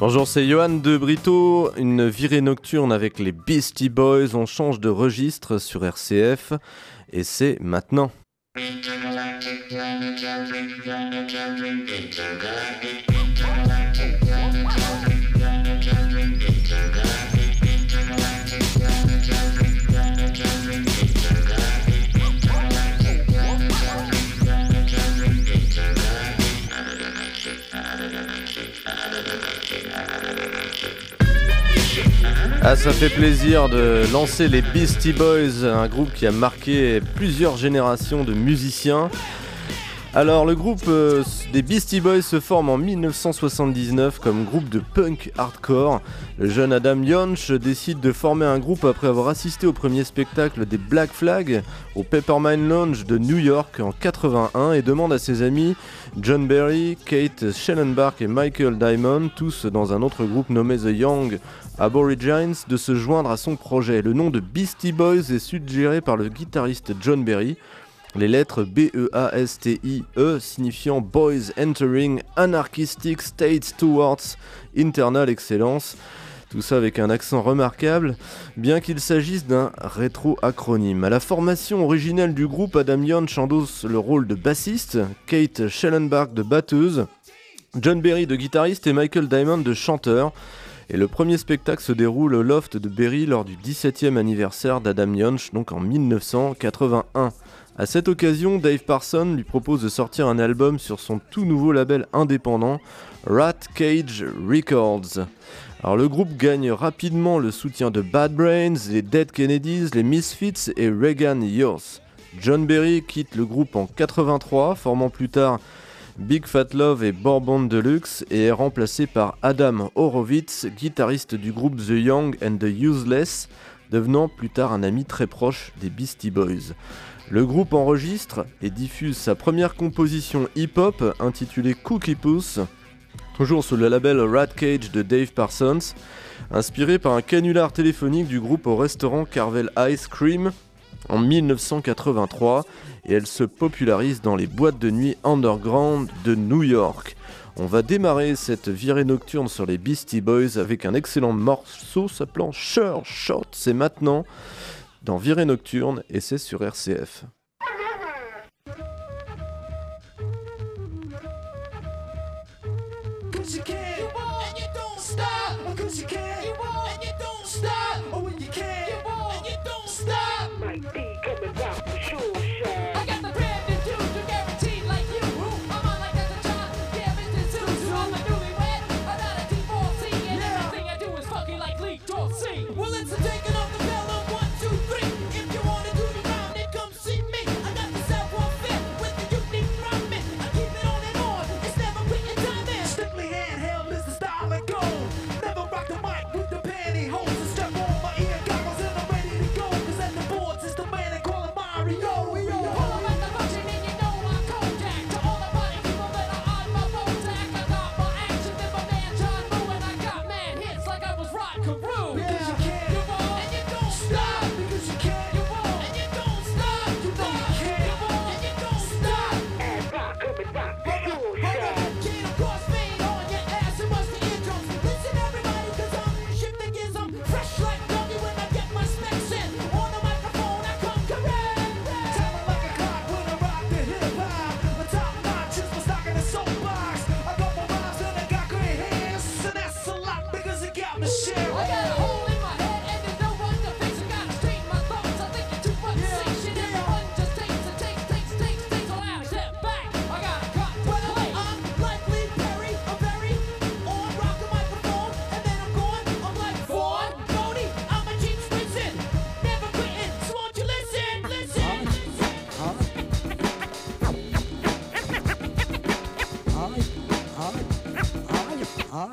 Bonjour, c'est Johan de Brito. Une virée nocturne avec les Beastie Boys. On change de registre sur RCF et c'est maintenant. Ah, ça fait plaisir de lancer les Beastie Boys, un groupe qui a marqué plusieurs générations de musiciens. Alors, le groupe euh, des Beastie Boys se forme en 1979 comme groupe de punk hardcore. Le jeune Adam Yonch décide de former un groupe après avoir assisté au premier spectacle des Black Flag au Peppermine Lounge de New York en 81 et demande à ses amis John Berry, Kate Schellenbach et Michael Diamond, tous dans un autre groupe nommé The Young Aborigines, de se joindre à son projet. Le nom de Beastie Boys est suggéré par le guitariste John Berry. Les lettres B-E-A-S-T-I-E -E, signifiant Boys Entering Anarchistic States Towards Internal Excellence. Tout ça avec un accent remarquable, bien qu'il s'agisse d'un rétro-acronyme. À la formation originelle du groupe, Adam Young endosse le rôle de bassiste, Kate Schellenbach de batteuse, John Berry de guitariste et Michael Diamond de chanteur. Et le premier spectacle se déroule au loft de Berry lors du 17e anniversaire d'Adam Yonch, donc en 1981. À cette occasion, Dave Parson lui propose de sortir un album sur son tout nouveau label indépendant, Rat Cage Records. Alors le groupe gagne rapidement le soutien de Bad Brains, les Dead Kennedys, les Misfits et Reagan Youth. John Berry quitte le groupe en 83, formant plus tard Big Fat Love et Bourbon Deluxe et est remplacé par Adam Horowitz, guitariste du groupe The Young and the Useless, devenant plus tard un ami très proche des Beastie Boys. Le groupe enregistre et diffuse sa première composition hip-hop intitulée Cookie Puss, toujours sous le label Rat Cage de Dave Parsons, inspiré par un canular téléphonique du groupe au restaurant Carvel Ice Cream en 1983 et elle se popularise dans les boîtes de nuit underground de New York. On va démarrer cette virée nocturne sur les Beastie Boys avec un excellent morceau s'appelant Sure Shot. C'est maintenant dans Virée nocturne et c'est sur RCF.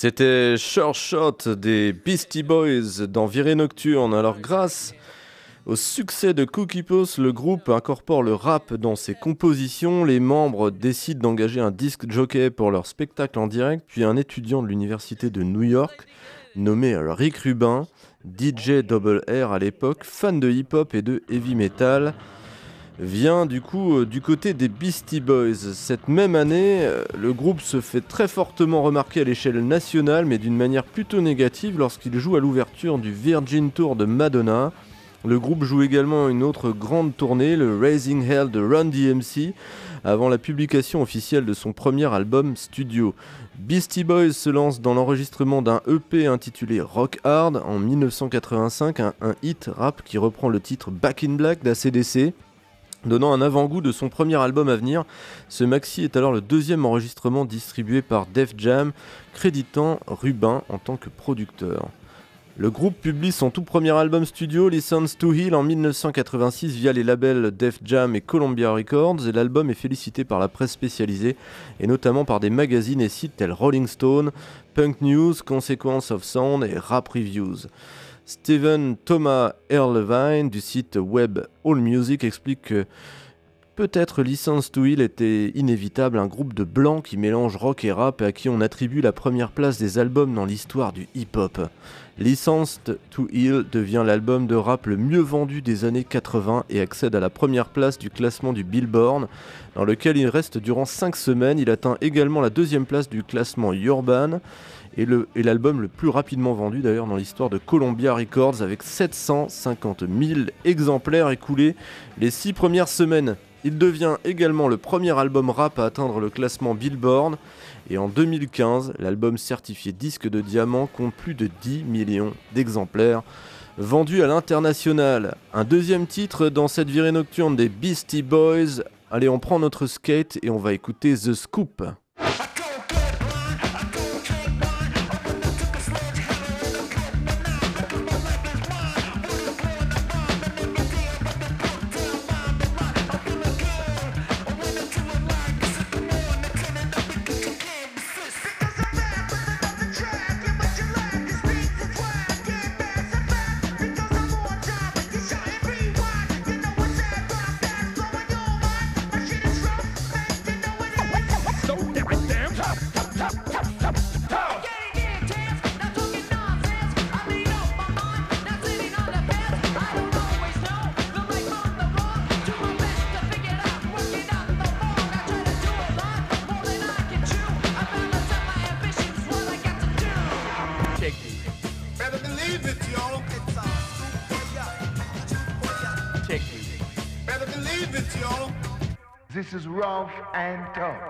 C'était Sure Shot des Beastie Boys dans Virée Nocturne. Alors grâce au succès de Cookie Post, le groupe incorpore le rap dans ses compositions. Les membres décident d'engager un disque jockey pour leur spectacle en direct, puis un étudiant de l'université de New York nommé Rick Rubin, DJ Double R à l'époque, fan de hip-hop et de heavy metal vient du coup euh, du côté des Beastie Boys. Cette même année, euh, le groupe se fait très fortement remarquer à l'échelle nationale, mais d'une manière plutôt négative lorsqu'il joue à l'ouverture du Virgin Tour de Madonna. Le groupe joue également une autre grande tournée, le Raising Hell de Run DMC, avant la publication officielle de son premier album studio. Beastie Boys se lance dans l'enregistrement d'un EP intitulé Rock Hard en 1985, un, un hit rap qui reprend le titre Back in Black d'ACDC. Donnant un avant-goût de son premier album à venir, ce maxi est alors le deuxième enregistrement distribué par Def Jam, créditant Rubin en tant que producteur. Le groupe publie son tout premier album studio, Listens to Heal, en 1986 via les labels Def Jam et Columbia Records, et l'album est félicité par la presse spécialisée, et notamment par des magazines et sites tels Rolling Stone, Punk News, Consequence of Sound et Rap Reviews. Steven Thomas Erlevine du site web AllMusic explique que peut-être License to Heal était inévitable, un groupe de blancs qui mélange rock et rap et à qui on attribue la première place des albums dans l'histoire du hip-hop. Licensed to Heal devient l'album de rap le mieux vendu des années 80 et accède à la première place du classement du Billboard, dans lequel il reste durant 5 semaines. Il atteint également la deuxième place du classement Urban et l'album le, plus rapidement vendu d'ailleurs dans l'histoire de Columbia Records avec 750 000 exemplaires écoulés les 6 premières semaines. Il devient également le premier album rap à atteindre le classement Billboard et en 2015, l'album certifié disque de diamant compte plus de 10 millions d'exemplaires vendus à l'international. Un deuxième titre dans cette virée nocturne des Beastie Boys. Allez, on prend notre skate et on va écouter The Scoop. Is rough and tough.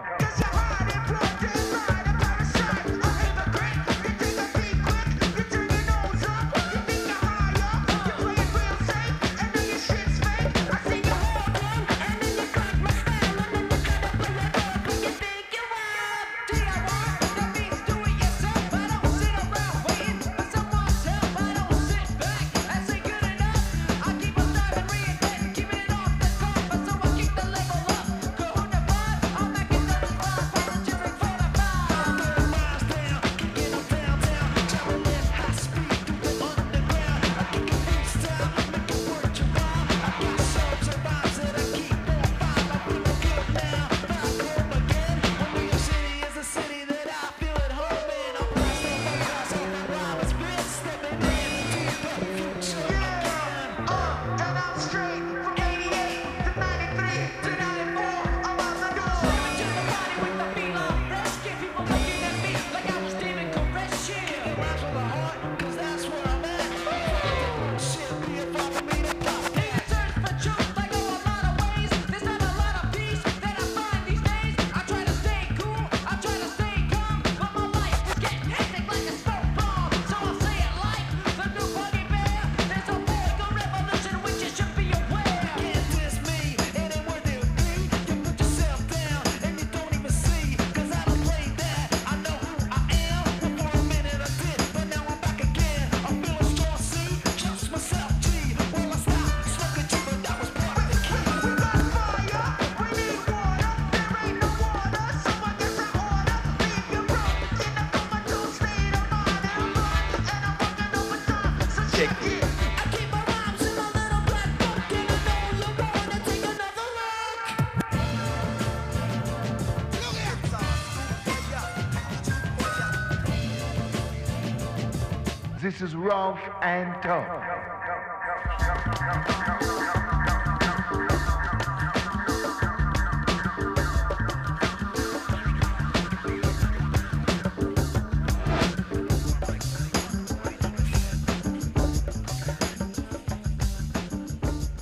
Rough and tough.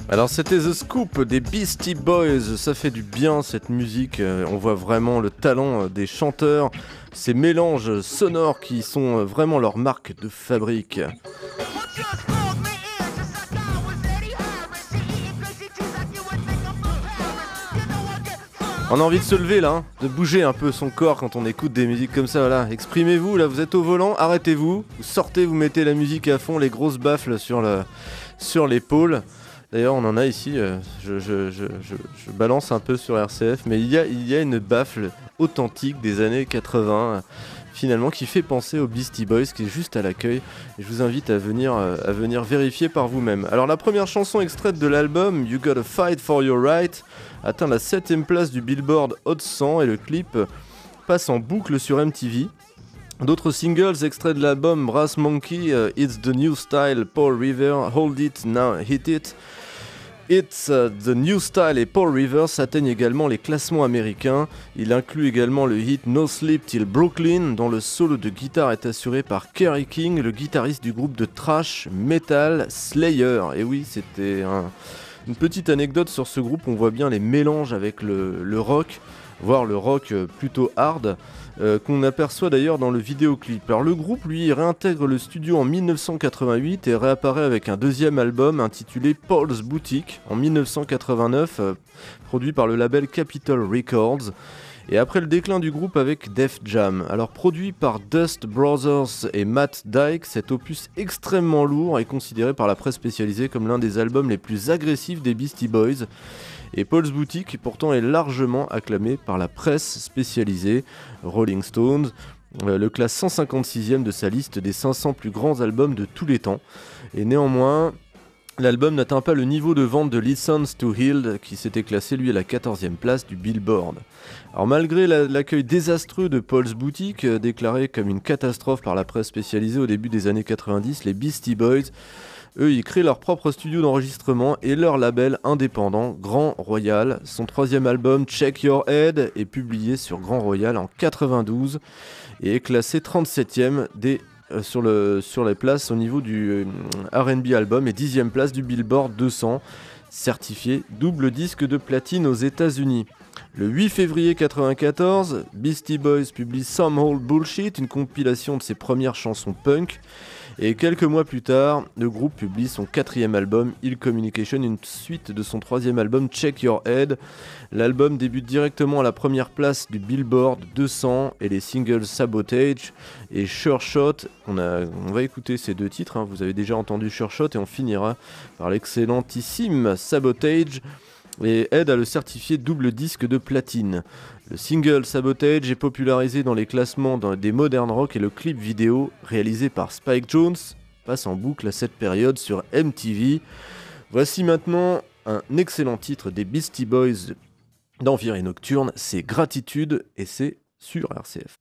Alors c'était The Scoop des Beastie Boys, ça fait du bien cette musique, euh, on voit vraiment le talent euh, des chanteurs, ces mélanges sonores qui sont euh, vraiment leur marque de fabrique. On a envie de se lever là, hein, de bouger un peu son corps quand on écoute des musiques comme ça, voilà. Exprimez-vous, là vous êtes au volant, arrêtez-vous, vous sortez, vous mettez la musique à fond, les grosses baffles sur le sur l'épaule. D'ailleurs, on en a ici, euh, je, balance un peu sur RCF, mais il y a, une baffle authentique des années 80, euh, finalement, qui fait penser aux Beastie Boys, qui est juste à l'accueil. Et je vous invite à venir, euh, à venir vérifier par vous-même. Alors, la première chanson extraite de l'album, You Gotta Fight for Your Right, atteint la 7ème place du Billboard Hot 100 et le clip passe en boucle sur MTV. D'autres singles extraits de l'album Brass Monkey, euh, It's the New Style, Paul River, Hold It, Now Hit It, It's uh, the New Style et Paul Rivers atteignent également les classements américains. Il inclut également le hit No Sleep Till Brooklyn, dont le solo de guitare est assuré par Kerry King, le guitariste du groupe de thrash metal Slayer. Et oui, c'était un- une petite anecdote sur ce groupe. On voit bien les mélanges avec le, le rock, voire le rock euh, plutôt hard. Euh, qu'on aperçoit d'ailleurs dans le vidéoclip. Le groupe lui réintègre le studio en 1988 et réapparaît avec un deuxième album intitulé Paul's Boutique en 1989, euh, produit par le label Capitol Records. Et après le déclin du groupe avec Def Jam, alors produit par Dust Brothers et Matt Dyke, cet opus extrêmement lourd est considéré par la presse spécialisée comme l'un des albums les plus agressifs des Beastie Boys. Et Paul's Boutique pourtant est largement acclamé par la presse spécialisée, Rolling Stones, euh, le classe 156e de sa liste des 500 plus grands albums de tous les temps. Et néanmoins, l'album n'atteint pas le niveau de vente de Listens to Healed, qui s'était classé lui à la 14e place du Billboard. Alors malgré la- l'accueil désastreux de Paul's Boutique, euh, déclaré comme une catastrophe par la presse spécialisée au début des années 90, les Beastie Boys eux, ils créent leur propre studio d'enregistrement et leur label indépendant, Grand Royal. Son troisième album, Check Your Head, est publié sur Grand Royal en 92 et est classé 37e des, euh, sur, le, sur les places au niveau du euh, RB album et 10e place du Billboard 200, certifié double disque de platine aux États-Unis. Le 8 février 1994, Beastie Boys publie Some Old Bullshit, une compilation de ses premières chansons punk. Et quelques mois plus tard, le groupe publie son quatrième album, Ill Communication, une suite de son troisième album, Check Your Head. L'album débute directement à la première place du Billboard 200 et les singles Sabotage et Sure Shot. On, va écouter ces deux titres, hein. vous avez déjà entendu Sure Shot et on finira par l'excellentissime Sabotage et aide à le certifier double disque de platine. Le single Sabotage est popularisé dans les classements des modern rock et le clip vidéo réalisé par Spike Jones passe en boucle à cette période sur MTV. Voici maintenant un excellent titre des Beastie Boys d'Enviré Nocturne, c'est Gratitude et c'est sur RCF.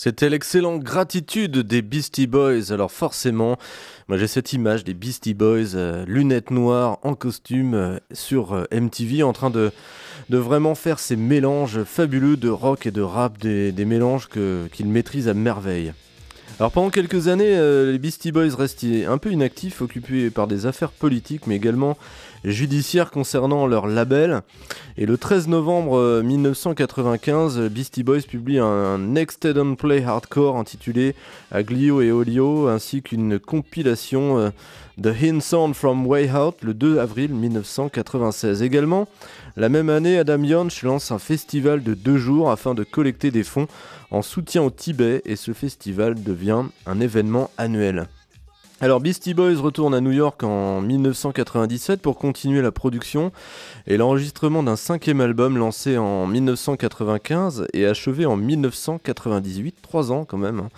C'était l'excellente gratitude des Beastie Boys. Alors forcément, moi j'ai cette image des Beastie Boys, euh, lunettes noires, en costume, euh, sur euh, MTV, en train de, vraiment faire ces mélanges fabuleux de rock et de rap, des, des mélanges qu'ils maîtrisent à merveille. Alors pendant quelques années, les Beastie Boys restaient un peu inactifs, occupés par des affaires politiques, mais également judiciaire concernant leur label. Et le 13 novembre 1995, euh, Beastie Boys publie un Extended Play Hardcore intitulé Aglio et Olio, ainsi qu'une compilation euh, The Hin Sound from Way Out le 2 avril 1996. Également, la même année, Adam Yonch lance un festival de deux jours afin de collecter des fonds en soutien au Tibet et ce festival devient un événement annuel. Alors Beastie Boys retourne à New York en 1997 pour continuer la production et l'enregistrement d'un cinquième album lancé en 1995 et achevé en 1998, trois ans quand même. Hein.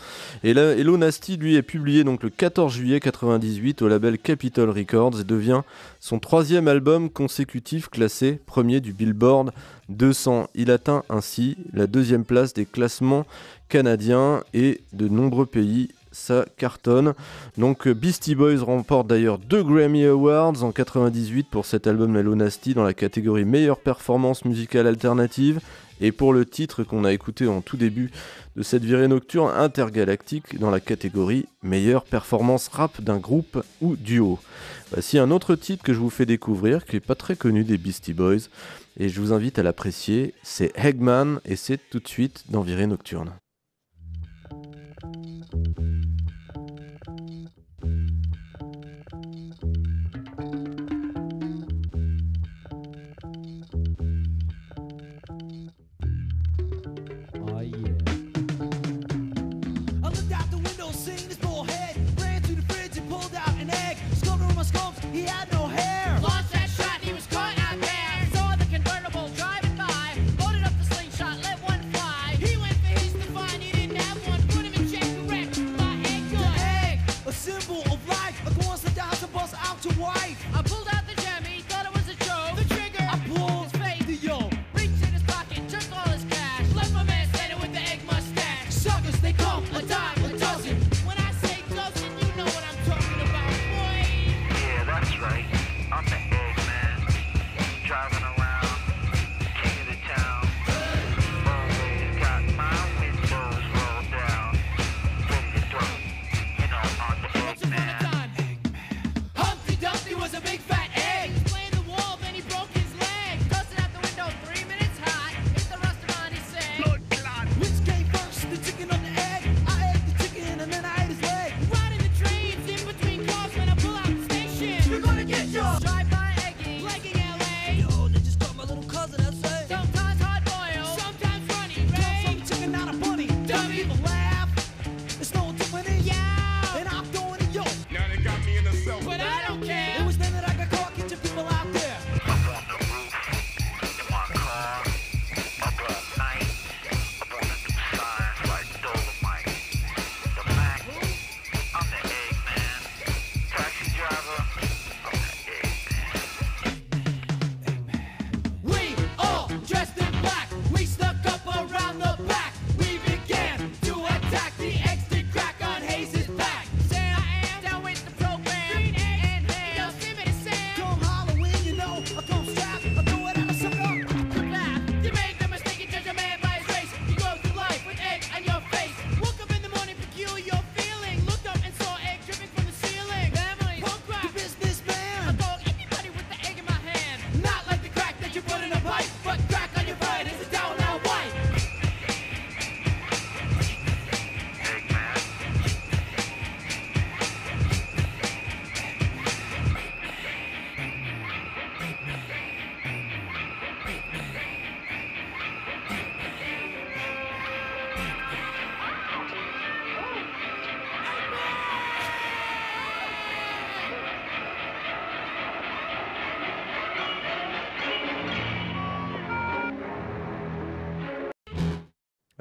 Et là, Hello Nasty lui est publié donc le 14 juillet 1998 au label Capitol Records et devient son troisième album consécutif classé premier du Billboard 200. Il atteint ainsi la deuxième place des classements canadiens et de nombreux pays ça cartonne. Donc euh, Beastie Boys remporte d'ailleurs deux Grammy Awards en 98 pour cet album Mellow Nasty dans la catégorie meilleure performance musicale alternative et pour le titre qu'on a écouté en tout début de cette virée nocturne intergalactique dans la catégorie meilleure performance rap d'un groupe ou duo. Voici un autre titre que je vous fais découvrir qui n'est pas très connu des Beastie Boys et je vous invite à l'apprécier, c'est Eggman et c'est tout de suite dans virée nocturne.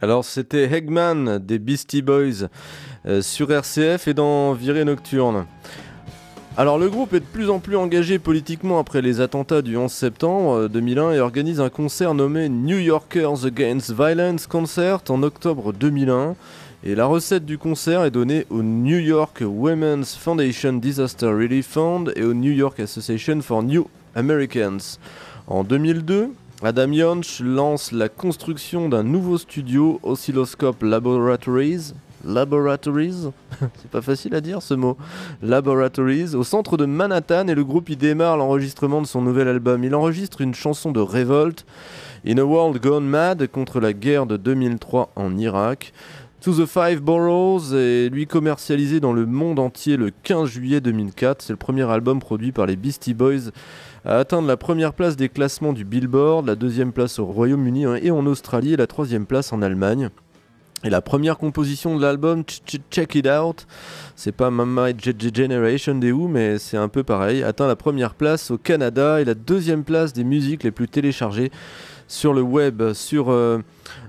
Alors c'était Hegman des Beastie Boys euh, sur RCF et dans Virée Nocturne. Alors le groupe est de plus en plus engagé politiquement après les attentats du 11 septembre 2001 euh, et organise un concert nommé New Yorkers Against Violence Concert en octobre 2001. Et la recette du concert est donnée au New York Women's Foundation Disaster Relief Fund et au New York Association for New Americans. En 2002, Adam Yonch lance la construction d'un nouveau studio Oscilloscope Laboratories. Laboratories C'est pas facile à dire ce mot. Laboratories, au centre de Manhattan, et le groupe y démarre l'enregistrement de son nouvel album. Il enregistre une chanson de révolte, In a World Gone Mad, contre la guerre de 2003 en Irak. To the Five Boroughs est lui commercialisé dans le monde entier le 15 juillet 2004. C'est le premier album produit par les Beastie Boys à atteindre la première place des classements du Billboard, la deuxième place au Royaume-Uni et en Australie et la troisième place en Allemagne. Et la première composition de l'album, Check It Out, c'est pas Mama Generation des Who, mais c'est un peu pareil, atteint la première place au Canada et la deuxième place des musiques les plus téléchargées sur le web. Sur euh,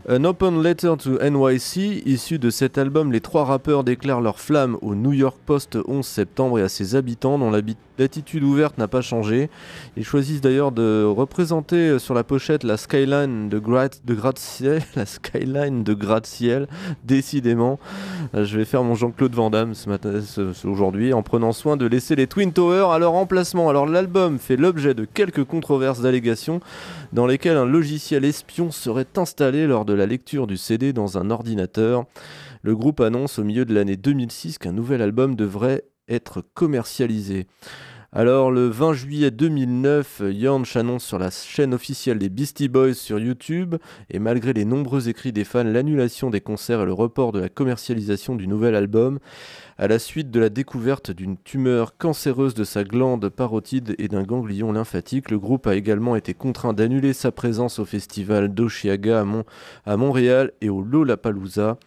An Open Letter to NYC, issu de cet album, les trois rappeurs déclarent leur flamme au New York Post 11 septembre et à ses habitants dont l'attitude ouverte n'a pas changé. Ils choisissent d'ailleurs de représenter euh, sur la pochette la skyline de, de gratte-ciel, la skyline de gratte-ciel, décidément. Euh, je vais faire mon Jean-Claude Van Damme ce matin, aujourd'hui, en prenant soin de laisser les Twin Towers à leur emplacement. Alors l'album fait l'objet de quelques controverses d'allégations dans lesquelles un logiciel espion serait installé lors de la lecture du CD dans un ordinateur. Le groupe annonce au milieu de l'année 2006 qu'un nouvel album devrait être commercialisé. Alors le 20 juillet 2009, Yanch annonce sur la chaîne officielle des Beastie Boys sur YouTube, et malgré les nombreux écrits des fans, l'annulation des concerts et le report de la commercialisation du nouvel album, à la suite de la découverte d'une tumeur cancéreuse de sa glande parotide et d'un ganglion lymphatique, le groupe a également été contraint d'annuler sa présence au festival d'Oshiaga à, Montréal et au Lollapalooza.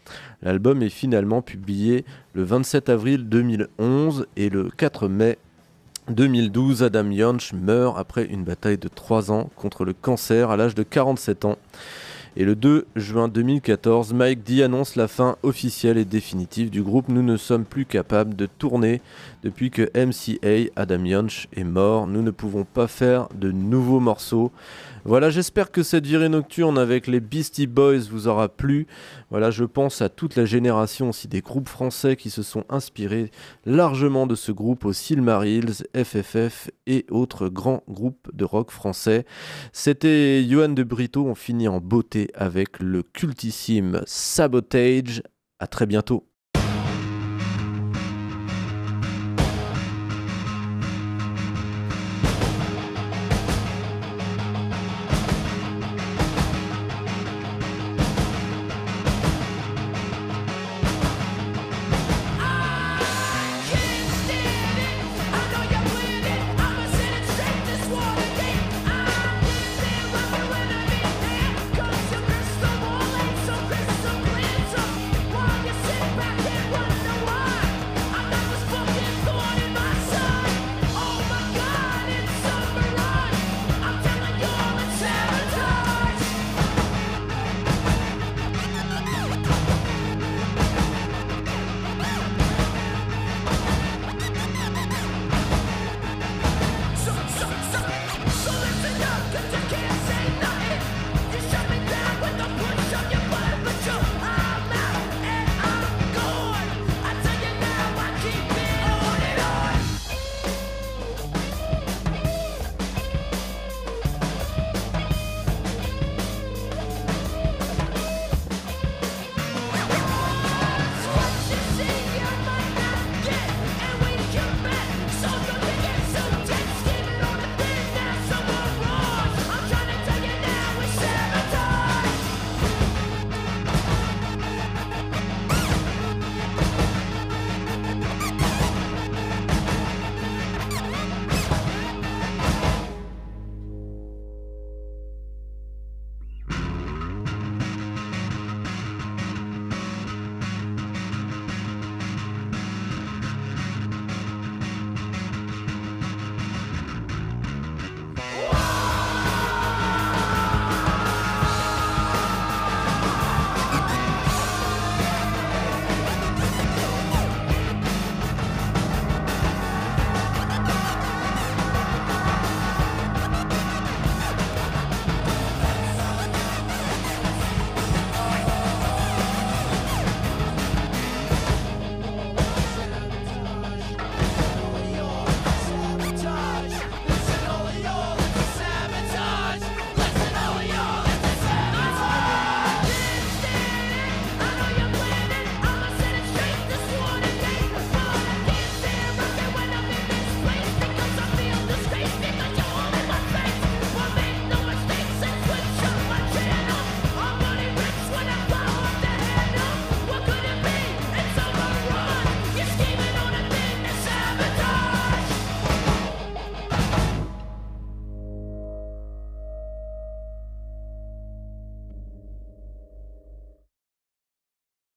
L'album est finalement publié le 27 avril 2011 et le 4 mai 2012, Adam Yonch meurt après une bataille de 3 ans contre le cancer à l'âge de 47 ans. Et le 2 juin 2014, Mike D annonce la fin officielle et définitive du groupe. Nous ne sommes plus capables de tourner depuis que MCA, Adam Yonch, est mort. Nous ne pouvons pas faire de nouveaux morceaux. Voilà, j'espère que cette virée nocturne avec les Beastie Boys vous aura plu. Voilà, je pense à toute la génération aussi des groupes français qui se sont inspirés largement de ce groupe au Silmarils, FFF et autres grands groupes de rock français. C'était Johan de Brito, on finit en beauté avec le cultissime Sabotage. À très bientôt.